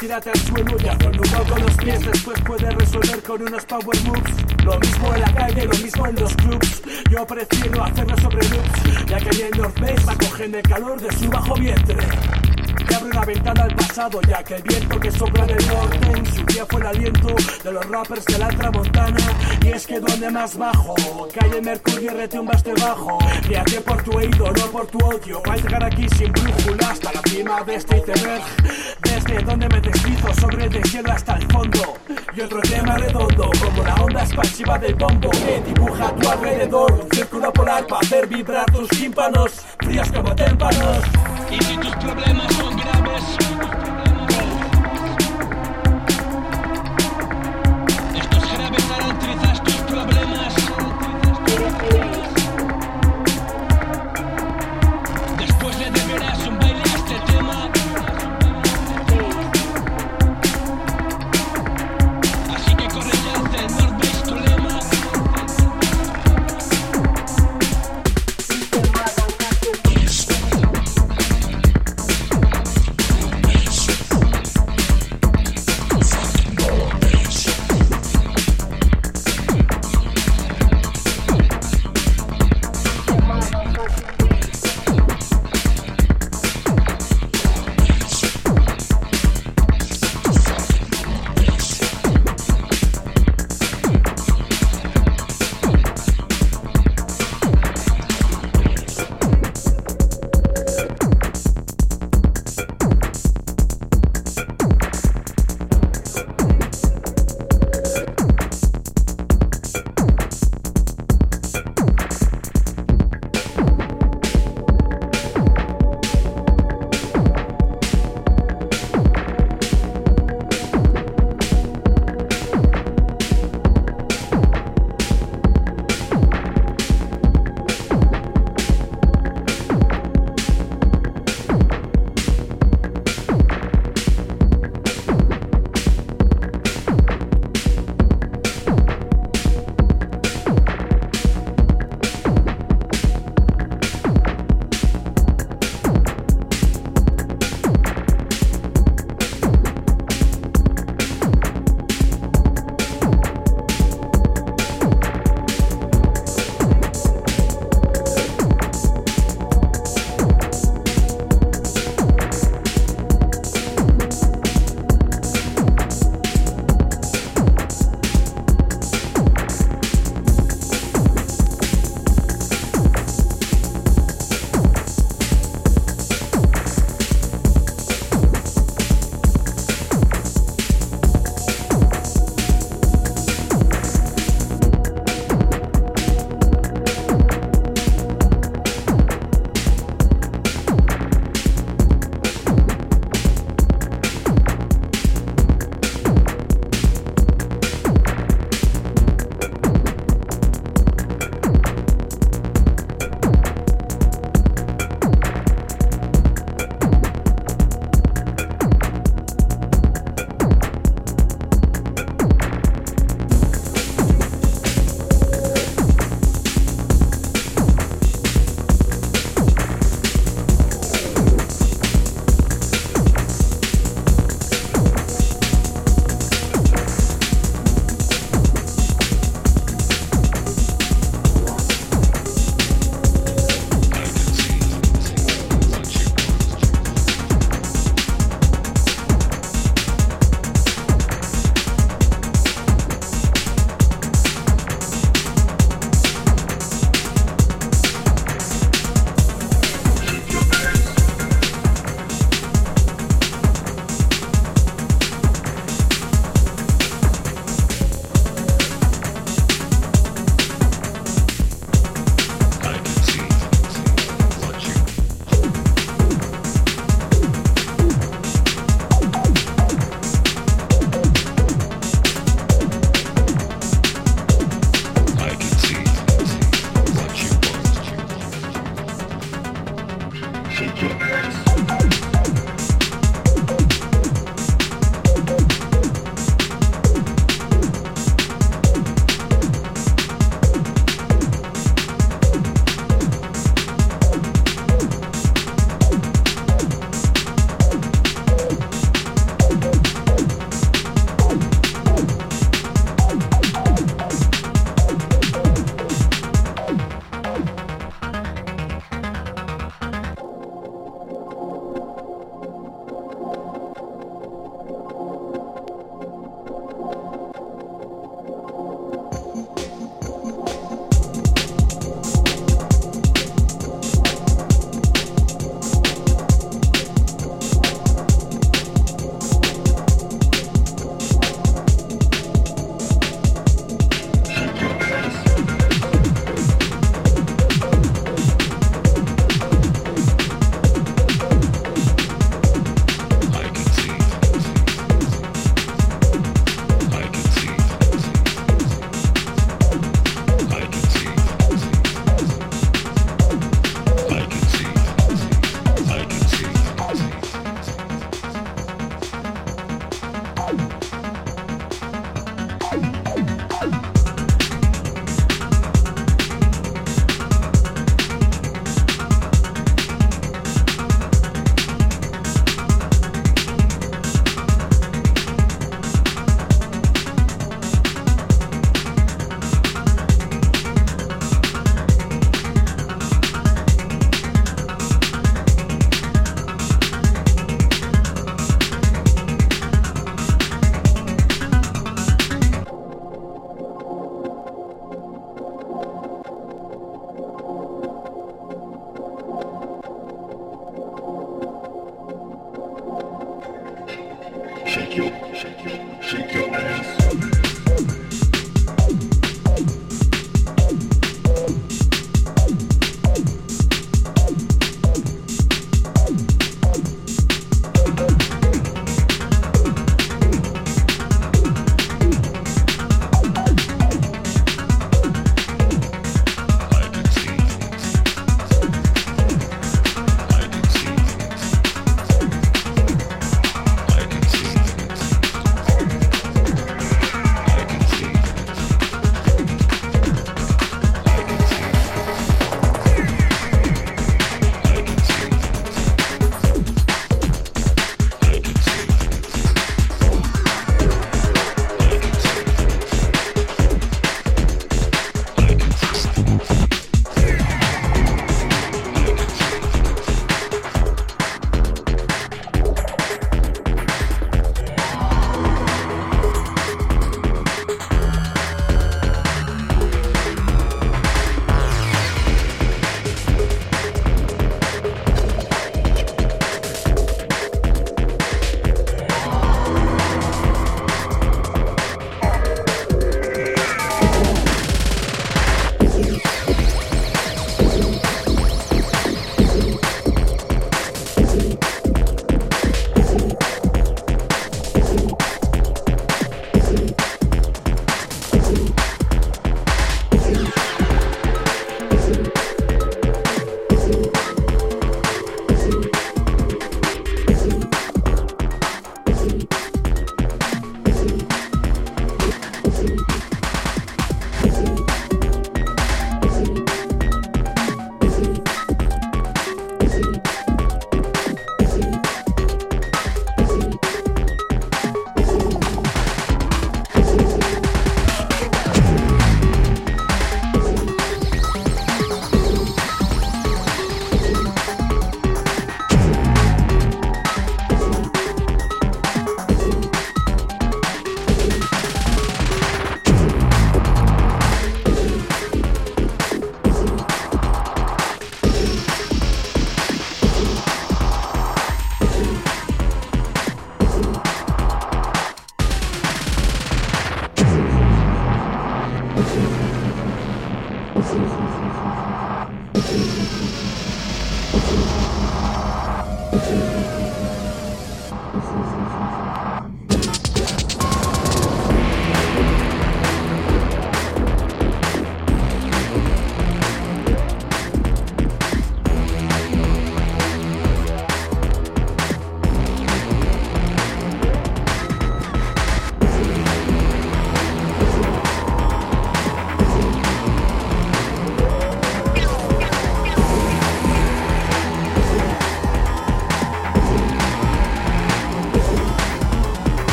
Tírate al suelo y haz un con los pies. Después puedes resolver con unos power moves. Lo mismo en la calle, lo mismo en los clubs. Yo prefiero hacerlo sobre loops, ya que en North Face acogen el calor de su bajo vientre. Abre una ventana al pasado, ya que el viento que sopla del norte en su día fue el aliento de los rappers de la tramontana. Y es que donde más bajo, calle Mercurio retumba este bajo. Fíjate por tu oído, no por tu odio. Va a llegar aquí sin brújula hasta la cima de este iceberg. Desde donde me deslizo sobre el desierto hasta el fondo. Y otro tema redondo, como la onda expansiva del bombo que dibuja a tu alrededor. Un círculo polar para hacer vibrar tus tímpanos, fríos como témpanos. Y si tus problemas son Thank you.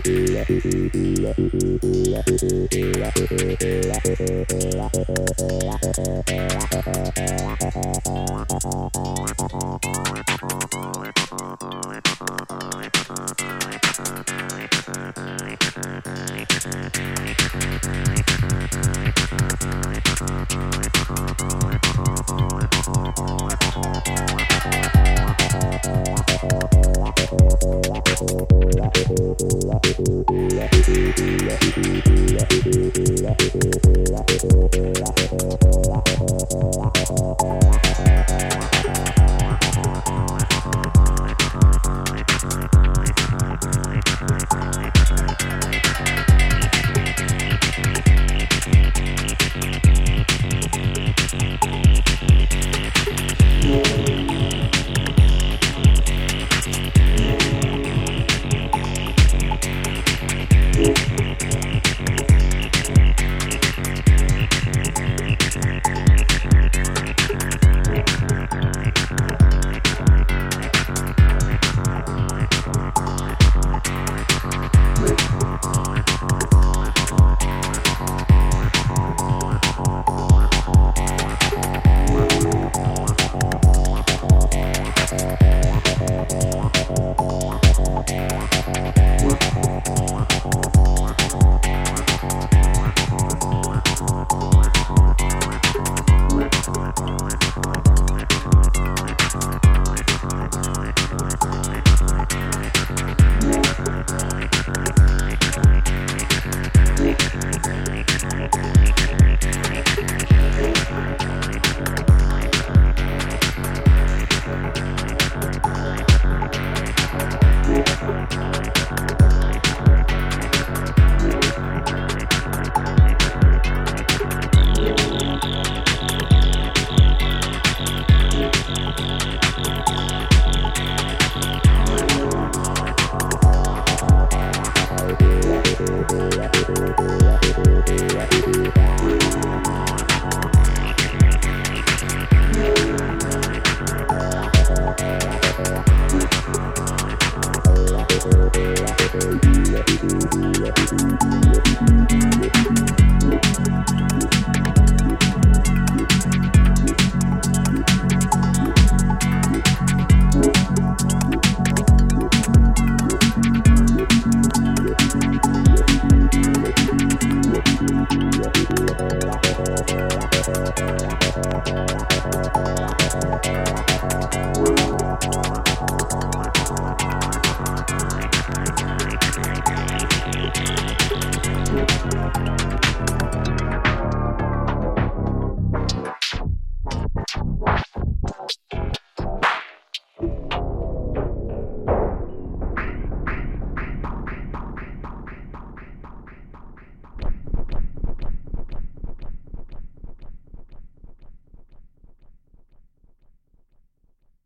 Thank you.